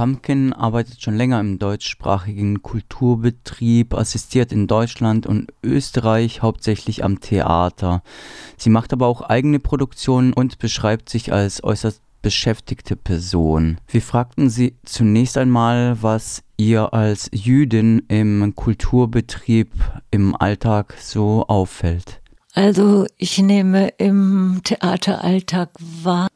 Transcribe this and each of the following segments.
Pumpkin arbeitet schon länger im deutschsprachigen Kulturbetrieb, assistiert in Deutschland und Österreich hauptsächlich am Theater. Sie macht aber auch eigene Produktionen und beschreibt sich als äußerst beschäftigte Person. Wir fragten sie zunächst einmal, was ihr als Jüdin im Kulturbetrieb im Alltag so auffällt. Also ich nehme im Theateralltag wahr,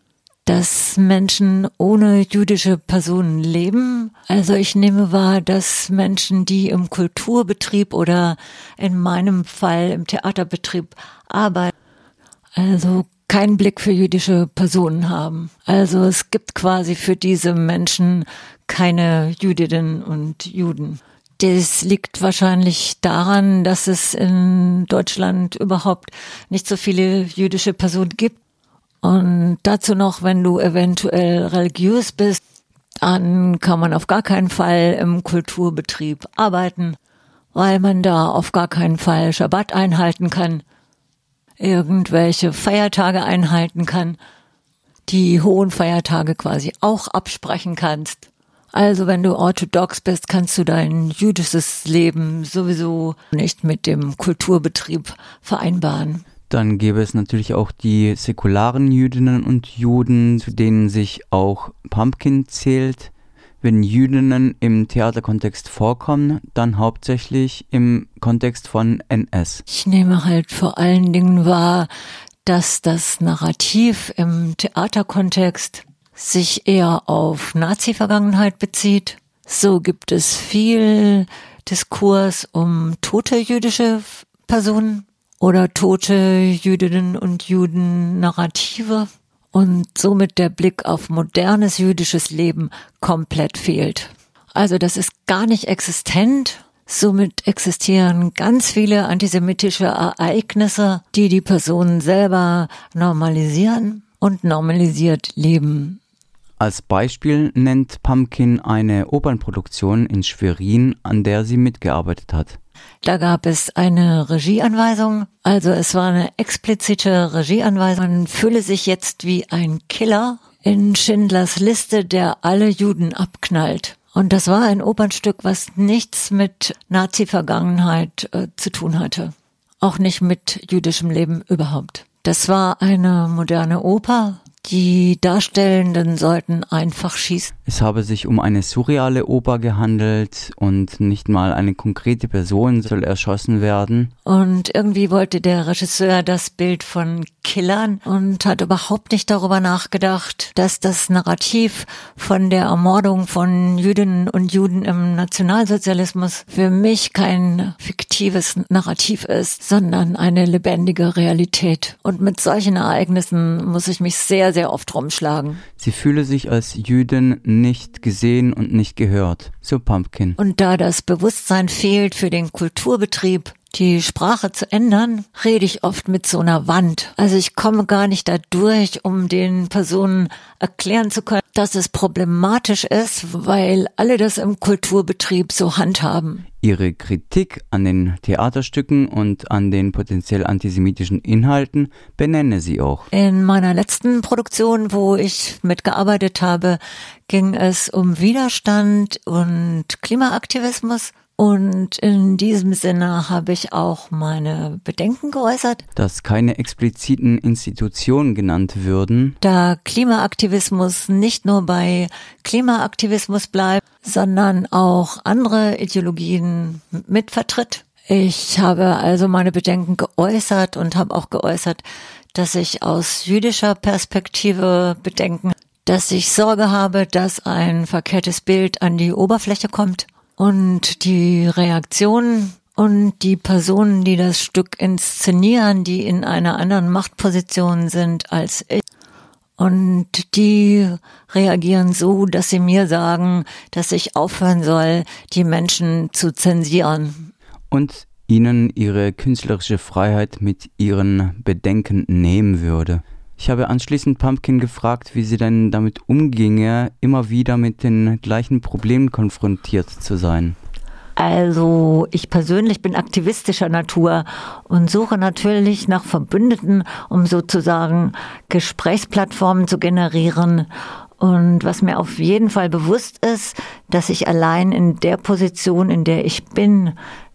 dass Menschen ohne jüdische Personen leben. Also ich nehme wahr, dass Menschen, die im Kulturbetrieb oder in meinem Fall im Theaterbetrieb arbeiten, also keinen Blick für jüdische Personen haben. Also es gibt quasi für diese Menschen keine Jüdinnen und Juden. Das liegt wahrscheinlich daran, dass es in Deutschland überhaupt nicht so viele jüdische Personen gibt. Und dazu noch, wenn du eventuell religiös bist, dann kann man auf gar keinen Fall im Kulturbetrieb arbeiten, weil man da auf gar keinen Fall Schabbat einhalten kann irgendwelche Feiertage einhalten kann, die hohen Feiertage quasi auch absprechen kannst. Also wenn du orthodox bist, kannst du dein jüdisches Leben sowieso nicht mit dem Kulturbetrieb vereinbaren. Dann gäbe es natürlich auch die säkularen Jüdinnen und Juden, zu denen sich auch Pumpkin zählt wenn Jüdinnen im Theaterkontext vorkommen, dann hauptsächlich im Kontext von NS. Ich nehme halt vor allen Dingen wahr, dass das Narrativ im Theaterkontext sich eher auf Nazi-Vergangenheit bezieht. So gibt es viel Diskurs um tote jüdische Personen oder tote Jüdinnen und Juden Narrative und somit der Blick auf modernes jüdisches Leben komplett fehlt. Also das ist gar nicht existent. Somit existieren ganz viele antisemitische Ereignisse, die die Personen selber normalisieren und normalisiert leben. Als Beispiel nennt Pumpkin eine Opernproduktion in Schwerin, an der sie mitgearbeitet hat. Da gab es eine Regieanweisung, also es war eine explizite Regieanweisung. Man fühle sich jetzt wie ein Killer in Schindlers Liste, der alle Juden abknallt. Und das war ein Opernstück, was nichts mit Nazi-Vergangenheit äh, zu tun hatte. Auch nicht mit jüdischem Leben überhaupt. Das war eine moderne Oper, die Darstellenden sollten einfach schießen. Es habe sich um eine surreale Oper gehandelt und nicht mal eine konkrete Person soll erschossen werden. Und irgendwie wollte der Regisseur das Bild von Killern und hat überhaupt nicht darüber nachgedacht, dass das Narrativ von der Ermordung von Jüdinnen und Juden im Nationalsozialismus für mich kein fiktives Narrativ ist, sondern eine lebendige Realität. Und mit solchen Ereignissen muss ich mich sehr, sehr oft rumschlagen. Sie fühle sich als Jüdin nicht gesehen und nicht gehört. So Pumpkin. Und da das Bewusstsein fehlt für den Kulturbetrieb, die Sprache zu ändern, rede ich oft mit so einer Wand. Also ich komme gar nicht da durch, um den Personen erklären zu können, dass es problematisch ist, weil alle das im Kulturbetrieb so handhaben. Ihre Kritik an den Theaterstücken und an den potenziell antisemitischen Inhalten benenne sie auch. In meiner letzten Produktion, wo ich mitgearbeitet habe, ging es um Widerstand und Klimaaktivismus. Und in diesem Sinne habe ich auch meine Bedenken geäußert. Dass keine expliziten Institutionen genannt würden. Da Klimaaktivismus nicht nur bei Klimaaktivismus bleibt, sondern auch andere Ideologien mitvertritt. Ich habe also meine Bedenken geäußert und habe auch geäußert, dass ich aus jüdischer Perspektive Bedenken, dass ich Sorge habe, dass ein verkehrtes Bild an die Oberfläche kommt und die Reaktion und die Personen, die das Stück inszenieren, die in einer anderen Machtposition sind als ich. Und die reagieren so, dass sie mir sagen, dass ich aufhören soll, die Menschen zu zensieren. Und ihnen ihre künstlerische Freiheit mit ihren Bedenken nehmen würde. Ich habe anschließend Pumpkin gefragt, wie sie denn damit umginge, immer wieder mit den gleichen Problemen konfrontiert zu sein. Also ich persönlich bin aktivistischer Natur und suche natürlich nach Verbündeten, um sozusagen Gesprächsplattformen zu generieren Und was mir auf jeden Fall bewusst ist, dass ich allein in der Position, in der ich bin,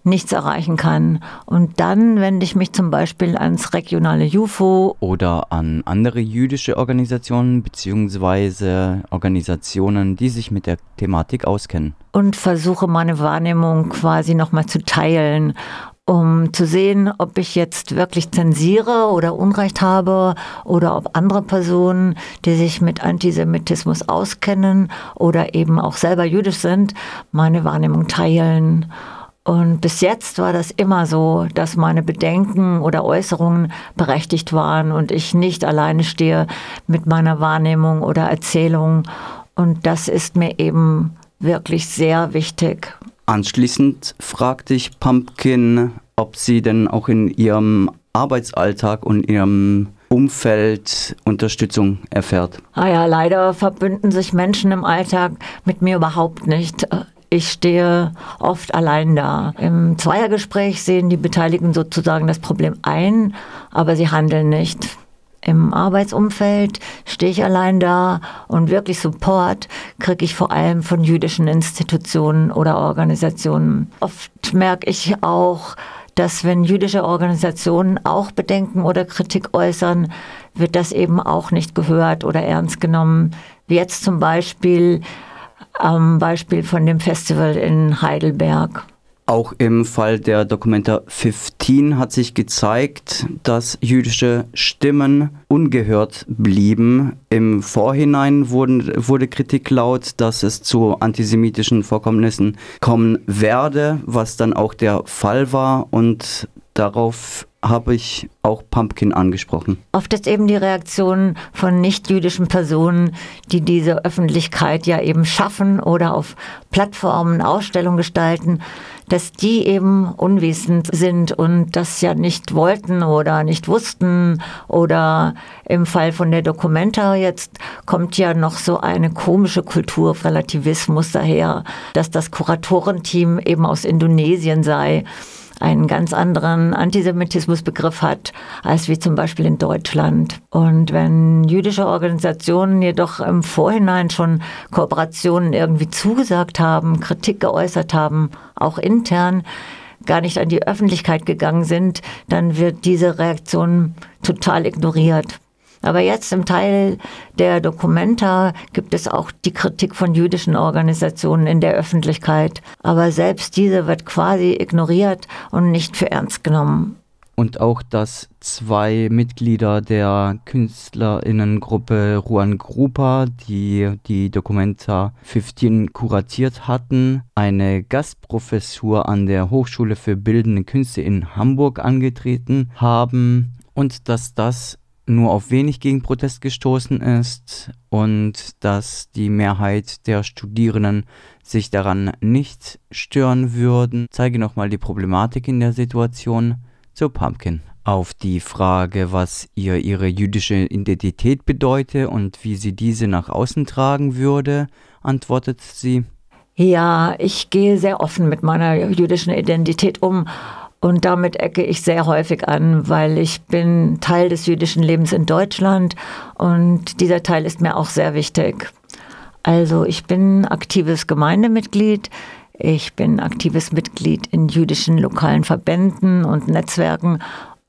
nichts erreichen kann. Und dann wende ich mich zum Beispiel ans regionale UFO. Oder an andere jüdische Organisationen bzw. Organisationen, die sich mit der Thematik auskennen. Und versuche meine Wahrnehmung quasi nochmal zu teilen um zu sehen, ob ich jetzt wirklich zensiere oder Unrecht habe oder ob andere Personen, die sich mit Antisemitismus auskennen oder eben auch selber jüdisch sind, meine Wahrnehmung teilen. Und bis jetzt war das immer so, dass meine Bedenken oder Äußerungen berechtigt waren und ich nicht alleine stehe mit meiner Wahrnehmung oder Erzählung. Und das ist mir eben wirklich sehr wichtig. Anschließend fragte ich Pumpkin, ob sie denn auch in ihrem Arbeitsalltag und ihrem Umfeld Unterstützung erfährt. Ah ja, leider verbünden sich Menschen im Alltag mit mir überhaupt nicht. Ich stehe oft allein da. Im Zweiergespräch sehen die Beteiligten sozusagen das Problem ein, aber sie handeln nicht. Im Arbeitsumfeld stehe ich allein da und wirklich Support kriege ich vor allem von jüdischen Institutionen oder Organisationen. Oft merke ich auch, dass wenn jüdische Organisationen auch Bedenken oder Kritik äußern, wird das eben auch nicht gehört oder ernst genommen. Wie jetzt zum Beispiel am Beispiel von dem Festival in Heidelberg. Auch im Fall der Dokumenta 15 hat sich gezeigt, dass jüdische Stimmen ungehört blieben. Im Vorhinein wurden, wurde Kritik laut, dass es zu antisemitischen Vorkommnissen kommen werde, was dann auch der Fall war. Und darauf habe ich auch Pumpkin angesprochen. Oft ist eben die Reaktion von nicht-jüdischen Personen, die diese Öffentlichkeit ja eben schaffen oder auf Plattformen Ausstellungen gestalten, dass die eben unwissend sind und das ja nicht wollten oder nicht wussten. Oder im Fall von der Dokumenta jetzt kommt ja noch so eine komische Kulturrelativismus daher, dass das Kuratorenteam eben aus Indonesien sei einen ganz anderen Antisemitismusbegriff hat, als wie zum Beispiel in Deutschland. Und wenn jüdische Organisationen jedoch im Vorhinein schon Kooperationen irgendwie zugesagt haben, Kritik geäußert haben, auch intern, gar nicht an die Öffentlichkeit gegangen sind, dann wird diese Reaktion total ignoriert. Aber jetzt im Teil der Dokumenta gibt es auch die Kritik von jüdischen Organisationen in der Öffentlichkeit. Aber selbst diese wird quasi ignoriert und nicht für ernst genommen. Und auch, dass zwei Mitglieder der Künstlerinnengruppe Ruan Grupa, die die Dokumenta 15 kuratiert hatten, eine Gastprofessur an der Hochschule für Bildende Künste in Hamburg angetreten haben und dass das nur auf wenig Gegenprotest gestoßen ist und dass die Mehrheit der Studierenden sich daran nicht stören würden, zeige nochmal die Problematik in der Situation zu Pumpkin. Auf die Frage, was ihr ihre jüdische Identität bedeute und wie sie diese nach außen tragen würde, antwortet sie, ja, ich gehe sehr offen mit meiner jüdischen Identität um und damit ecke ich sehr häufig an, weil ich bin Teil des jüdischen Lebens in Deutschland und dieser Teil ist mir auch sehr wichtig. Also ich bin aktives Gemeindemitglied, ich bin aktives Mitglied in jüdischen lokalen Verbänden und Netzwerken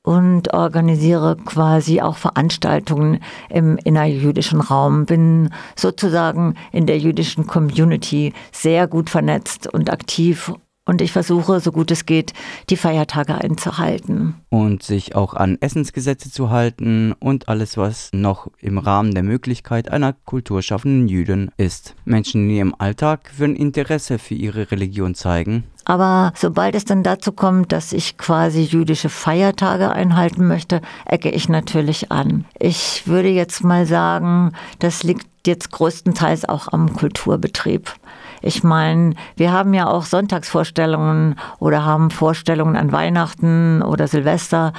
und organisiere quasi auch Veranstaltungen im innerjüdischen Raum. Bin sozusagen in der jüdischen Community sehr gut vernetzt und aktiv und ich versuche, so gut es geht, die Feiertage einzuhalten. Und sich auch an Essensgesetze zu halten und alles, was noch im Rahmen der Möglichkeit einer kulturschaffenden Jüdin ist. Menschen in ihrem Alltag würden Interesse für ihre Religion zeigen. Aber sobald es dann dazu kommt, dass ich quasi jüdische Feiertage einhalten möchte, ecke ich natürlich an. Ich würde jetzt mal sagen, das liegt jetzt größtenteils auch am Kulturbetrieb. Ich meine, wir haben ja auch Sonntagsvorstellungen oder haben Vorstellungen an Weihnachten oder Silvester.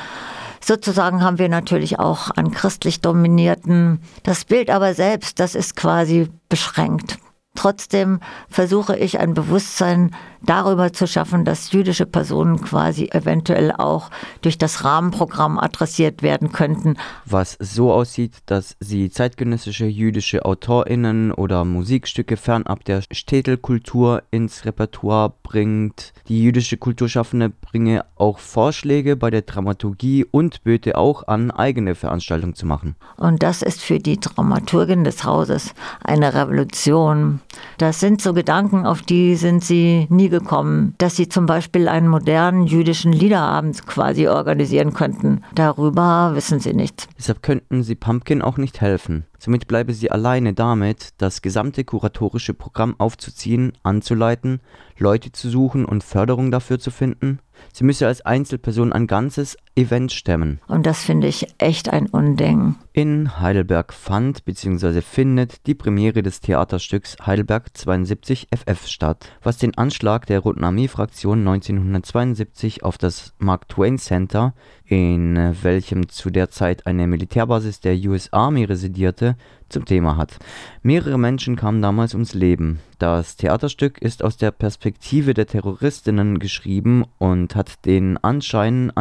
Sozusagen haben wir natürlich auch an christlich dominierten. Das Bild aber selbst, das ist quasi beschränkt. Trotzdem versuche ich ein Bewusstsein darüber zu schaffen, dass jüdische Personen quasi eventuell auch durch das Rahmenprogramm adressiert werden könnten. Was so aussieht, dass sie zeitgenössische jüdische AutorInnen oder Musikstücke fernab der Städtelkultur ins Repertoire bringt. Die jüdische Kulturschaffende bringe auch Vorschläge bei der Dramaturgie und böte auch an, eigene Veranstaltungen zu machen. Und das ist für die Dramaturgin des Hauses eine Revolution. Das sind so Gedanken, auf die sind sie nie gekommen, dass sie zum Beispiel einen modernen jüdischen Liederabend quasi organisieren könnten. Darüber wissen sie nichts. Deshalb könnten sie Pumpkin auch nicht helfen. Somit bleibe sie alleine damit, das gesamte kuratorische Programm aufzuziehen, anzuleiten, Leute zu suchen und Förderung dafür zu finden. Sie müsse als Einzelperson ein ganzes Event stemmen. Und das finde ich echt ein Unding. In Heidelberg fand bzw. findet die Premiere des Theaterstücks Heidelberg 72 FF statt, was den Anschlag der Roten Armee-Fraktion 1972 auf das Mark Twain Center, in welchem zu der Zeit eine Militärbasis der US Army residierte, zum Thema hat. Mehrere Menschen kamen damals ums Leben. Das Theaterstück ist aus der Perspektive der Terroristinnen geschrieben und hat den Anschein,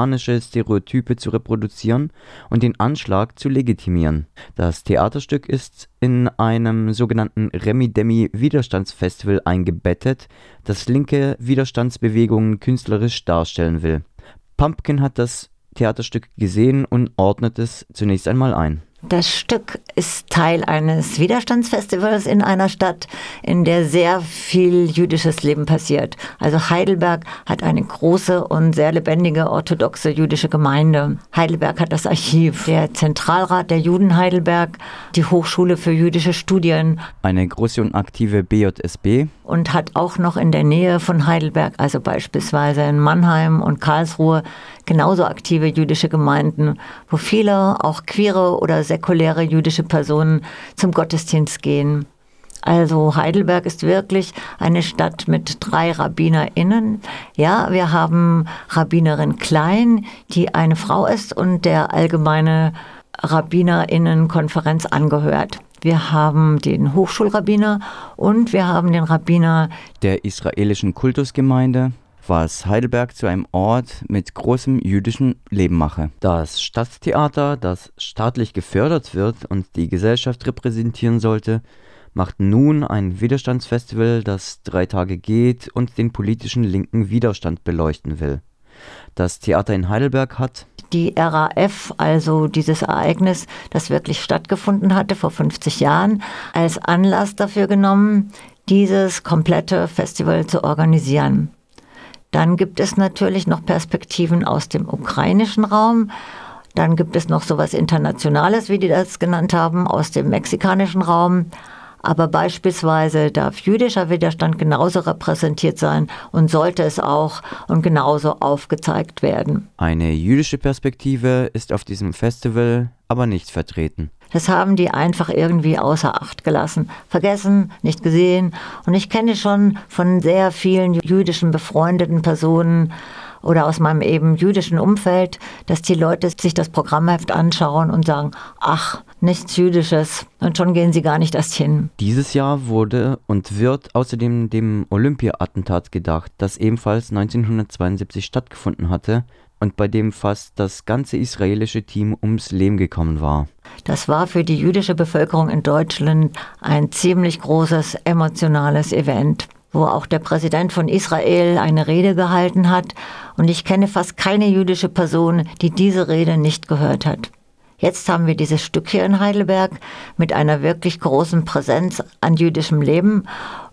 antiamerikanische Stereotype zu reproduzieren und den Anschlag zu legitimieren. Das Theaterstück ist in einem sogenannten Remi-Demi-Widerstandsfestival eingebettet, das linke Widerstandsbewegungen künstlerisch darstellen will. Pumpkin hat das Theaterstück gesehen und ordnet es zunächst einmal ein. Das Stück ist Teil eines Widerstandsfestivals in einer Stadt, in der sehr viel jüdisches Leben passiert. Also Heidelberg hat eine große und sehr lebendige orthodoxe jüdische Gemeinde. Heidelberg hat das Archiv, der Zentralrat der Juden Heidelberg, die Hochschule für jüdische Studien. Eine große und aktive BJSB. Und hat auch noch in der Nähe von Heidelberg, also beispielsweise in Mannheim und Karlsruhe, genauso aktive jüdische Gemeinden, wo viele auch queere oder säkuläre jüdische Personen zum Gottesdienst gehen. Also Heidelberg ist wirklich eine Stadt mit drei RabbinerInnen. Ja, wir haben Rabbinerin Klein, die eine Frau ist und der allgemeine RabbinerInnenkonferenz angehört. Wir haben den Hochschulrabbiner und wir haben den Rabbiner der israelischen Kultusgemeinde was Heidelberg zu einem Ort mit großem jüdischen Leben mache. Das Stadttheater, das staatlich gefördert wird und die Gesellschaft repräsentieren sollte, macht nun ein Widerstandsfestival, das drei Tage geht und den politischen linken Widerstand beleuchten will. Das Theater in Heidelberg hat die RAF, also dieses Ereignis, das wirklich stattgefunden hatte vor 50 Jahren, als Anlass dafür genommen, dieses komplette Festival zu organisieren. Dann gibt es natürlich noch Perspektiven aus dem ukrainischen Raum. Dann gibt es noch sowas Internationales, wie die das genannt haben, aus dem mexikanischen Raum. Aber beispielsweise darf jüdischer Widerstand genauso repräsentiert sein und sollte es auch und genauso aufgezeigt werden. Eine jüdische Perspektive ist auf diesem Festival aber nicht vertreten. Das haben die einfach irgendwie außer Acht gelassen, vergessen, nicht gesehen. Und ich kenne schon von sehr vielen jüdischen befreundeten Personen oder aus meinem eben jüdischen Umfeld, dass die Leute sich das Programmheft anschauen und sagen, ach, nichts Jüdisches. Und schon gehen sie gar nicht erst hin. Dieses Jahr wurde und wird außerdem dem Olympia-Attentat gedacht, das ebenfalls 1972 stattgefunden hatte und bei dem fast das ganze israelische Team ums Leben gekommen war. Das war für die jüdische Bevölkerung in Deutschland ein ziemlich großes emotionales Event wo auch der Präsident von Israel eine Rede gehalten hat. Und ich kenne fast keine jüdische Person, die diese Rede nicht gehört hat. Jetzt haben wir dieses Stück hier in Heidelberg mit einer wirklich großen Präsenz an jüdischem Leben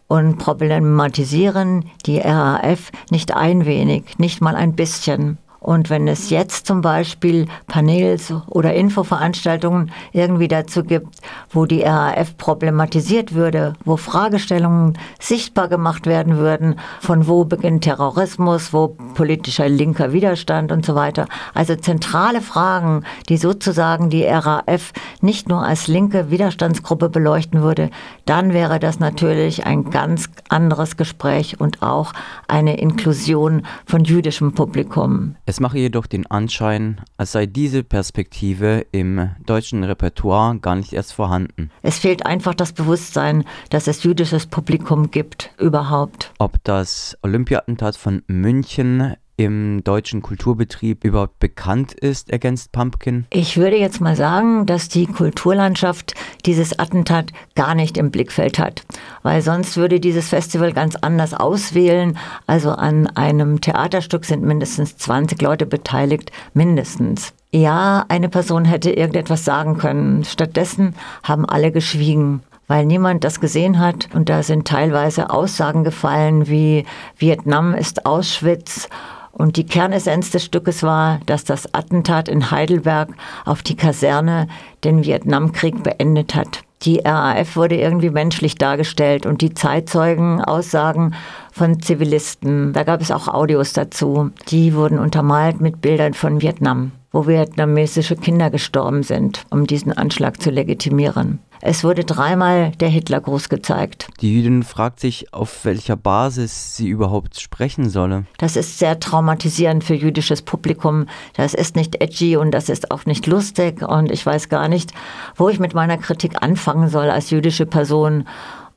und problematisieren die RAF nicht ein wenig, nicht mal ein bisschen. Und wenn es jetzt zum Beispiel Panels oder Infoveranstaltungen irgendwie dazu gibt, wo die RAF problematisiert würde, wo Fragestellungen sichtbar gemacht werden würden, von wo beginnt Terrorismus, wo politischer linker Widerstand und so weiter. Also zentrale Fragen, die sozusagen die RAF nicht nur als linke Widerstandsgruppe beleuchten würde, dann wäre das natürlich ein ganz anderes Gespräch und auch eine Inklusion von jüdischem Publikum. Es mache jedoch den Anschein, als sei diese Perspektive im deutschen Repertoire gar nicht erst vorhanden. Es fehlt einfach das Bewusstsein, dass es jüdisches Publikum gibt, überhaupt. Ob das Olympiatentat von München im deutschen Kulturbetrieb überhaupt bekannt ist, ergänzt Pumpkin? Ich würde jetzt mal sagen, dass die Kulturlandschaft dieses Attentat gar nicht im Blickfeld hat, weil sonst würde dieses Festival ganz anders auswählen. Also an einem Theaterstück sind mindestens 20 Leute beteiligt, mindestens. Ja, eine Person hätte irgendetwas sagen können. Stattdessen haben alle geschwiegen weil niemand das gesehen hat. Und da sind teilweise Aussagen gefallen wie Vietnam ist Auschwitz und die Kernessenz des Stückes war, dass das Attentat in Heidelberg auf die Kaserne den Vietnamkrieg beendet hat. Die RAF wurde irgendwie menschlich dargestellt und die Zeitzeugenaussagen von Zivilisten, da gab es auch Audios dazu, die wurden untermalt mit Bildern von Vietnam, wo vietnamesische Kinder gestorben sind, um diesen Anschlag zu legitimieren. Es wurde dreimal der Hitlergruß gezeigt. Die Jüdin fragt sich, auf welcher Basis sie überhaupt sprechen solle. Das ist sehr traumatisierend für jüdisches Publikum. Das ist nicht edgy und das ist auch nicht lustig und ich weiß gar nicht, wo ich mit meiner Kritik anfangen soll als jüdische Person.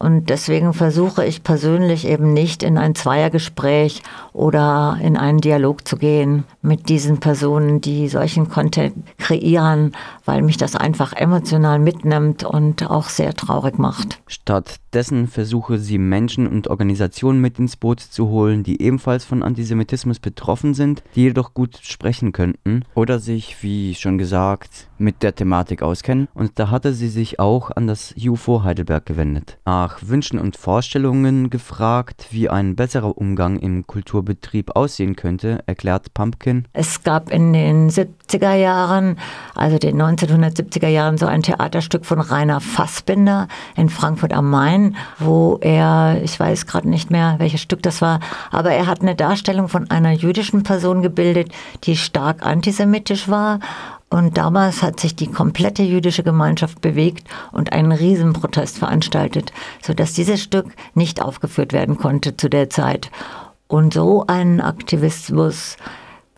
Und deswegen versuche ich persönlich eben nicht in ein Zweiergespräch oder in einen Dialog zu gehen mit diesen Personen, die solchen Content kreieren, weil mich das einfach emotional mitnimmt und auch sehr traurig macht. Stattdessen versuche sie Menschen und Organisationen mit ins Boot zu holen, die ebenfalls von Antisemitismus betroffen sind, die jedoch gut sprechen könnten oder sich, wie schon gesagt, mit der Thematik auskennen. Und da hatte sie sich auch an das UFO Heidelberg gewendet. Ach, nach Wünschen und Vorstellungen gefragt, wie ein besserer Umgang im Kulturbetrieb aussehen könnte, erklärt Pumpkin. Es gab in den 70er Jahren, also den 1970er Jahren, so ein Theaterstück von Rainer Fassbinder in Frankfurt am Main, wo er, ich weiß gerade nicht mehr, welches Stück das war, aber er hat eine Darstellung von einer jüdischen Person gebildet, die stark antisemitisch war und damals hat sich die komplette jüdische Gemeinschaft bewegt und einen Riesenprotest veranstaltet, sodass dieses Stück nicht aufgeführt werden konnte zu der Zeit. Und so einen Aktivismus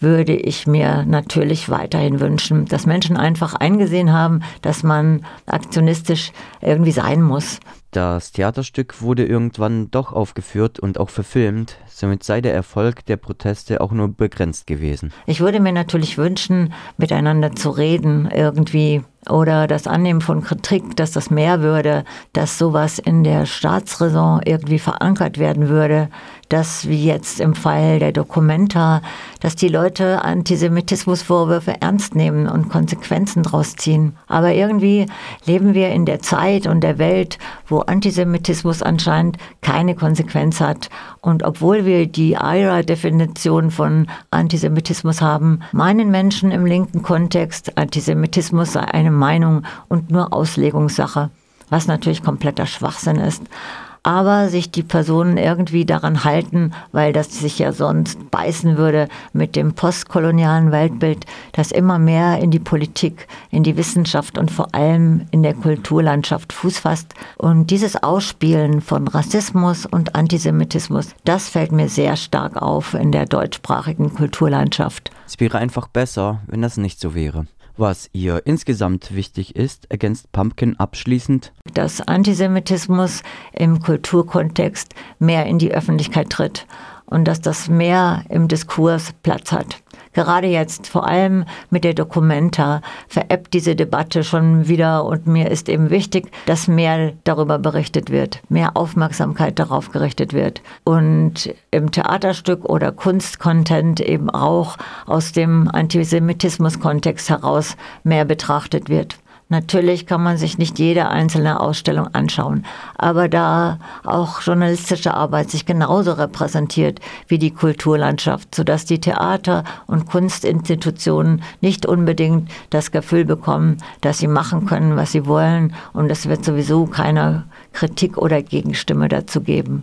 würde ich mir natürlich weiterhin wünschen, dass Menschen einfach eingesehen haben, dass man aktionistisch irgendwie sein muss. Das Theaterstück wurde irgendwann doch aufgeführt und auch verfilmt, somit sei der Erfolg der Proteste auch nur begrenzt gewesen. Ich würde mir natürlich wünschen, miteinander zu reden, irgendwie oder das Annehmen von Kritik, dass das mehr würde, dass sowas in der Staatsräson irgendwie verankert werden würde, dass wie jetzt im Fall der Dokumenta, dass die Leute Antisemitismusvorwürfe ernst nehmen und Konsequenzen draus ziehen. Aber irgendwie leben wir in der Zeit und der Welt, wo Antisemitismus anscheinend keine Konsequenz hat. Und obwohl wir die IRA-Definition von Antisemitismus haben, meinen Menschen im linken Kontext, Antisemitismus sei eine Meinung und nur Auslegungssache, was natürlich kompletter Schwachsinn ist aber sich die Personen irgendwie daran halten, weil das sich ja sonst beißen würde mit dem postkolonialen Weltbild, das immer mehr in die Politik, in die Wissenschaft und vor allem in der Kulturlandschaft Fuß fasst. Und dieses Ausspielen von Rassismus und Antisemitismus, das fällt mir sehr stark auf in der deutschsprachigen Kulturlandschaft. Es wäre einfach besser, wenn das nicht so wäre. Was ihr insgesamt wichtig ist, ergänzt Pumpkin abschließend, dass Antisemitismus im Kulturkontext mehr in die Öffentlichkeit tritt und dass das mehr im Diskurs Platz hat gerade jetzt vor allem mit der Documenta veräppt diese Debatte schon wieder und mir ist eben wichtig, dass mehr darüber berichtet wird, mehr Aufmerksamkeit darauf gerichtet wird und im Theaterstück oder Kunstcontent eben auch aus dem Antisemitismus-Kontext heraus mehr betrachtet wird. Natürlich kann man sich nicht jede einzelne Ausstellung anschauen, aber da auch journalistische Arbeit sich genauso repräsentiert wie die Kulturlandschaft, sodass die Theater- und Kunstinstitutionen nicht unbedingt das Gefühl bekommen, dass sie machen können, was sie wollen und es wird sowieso keine Kritik oder Gegenstimme dazu geben.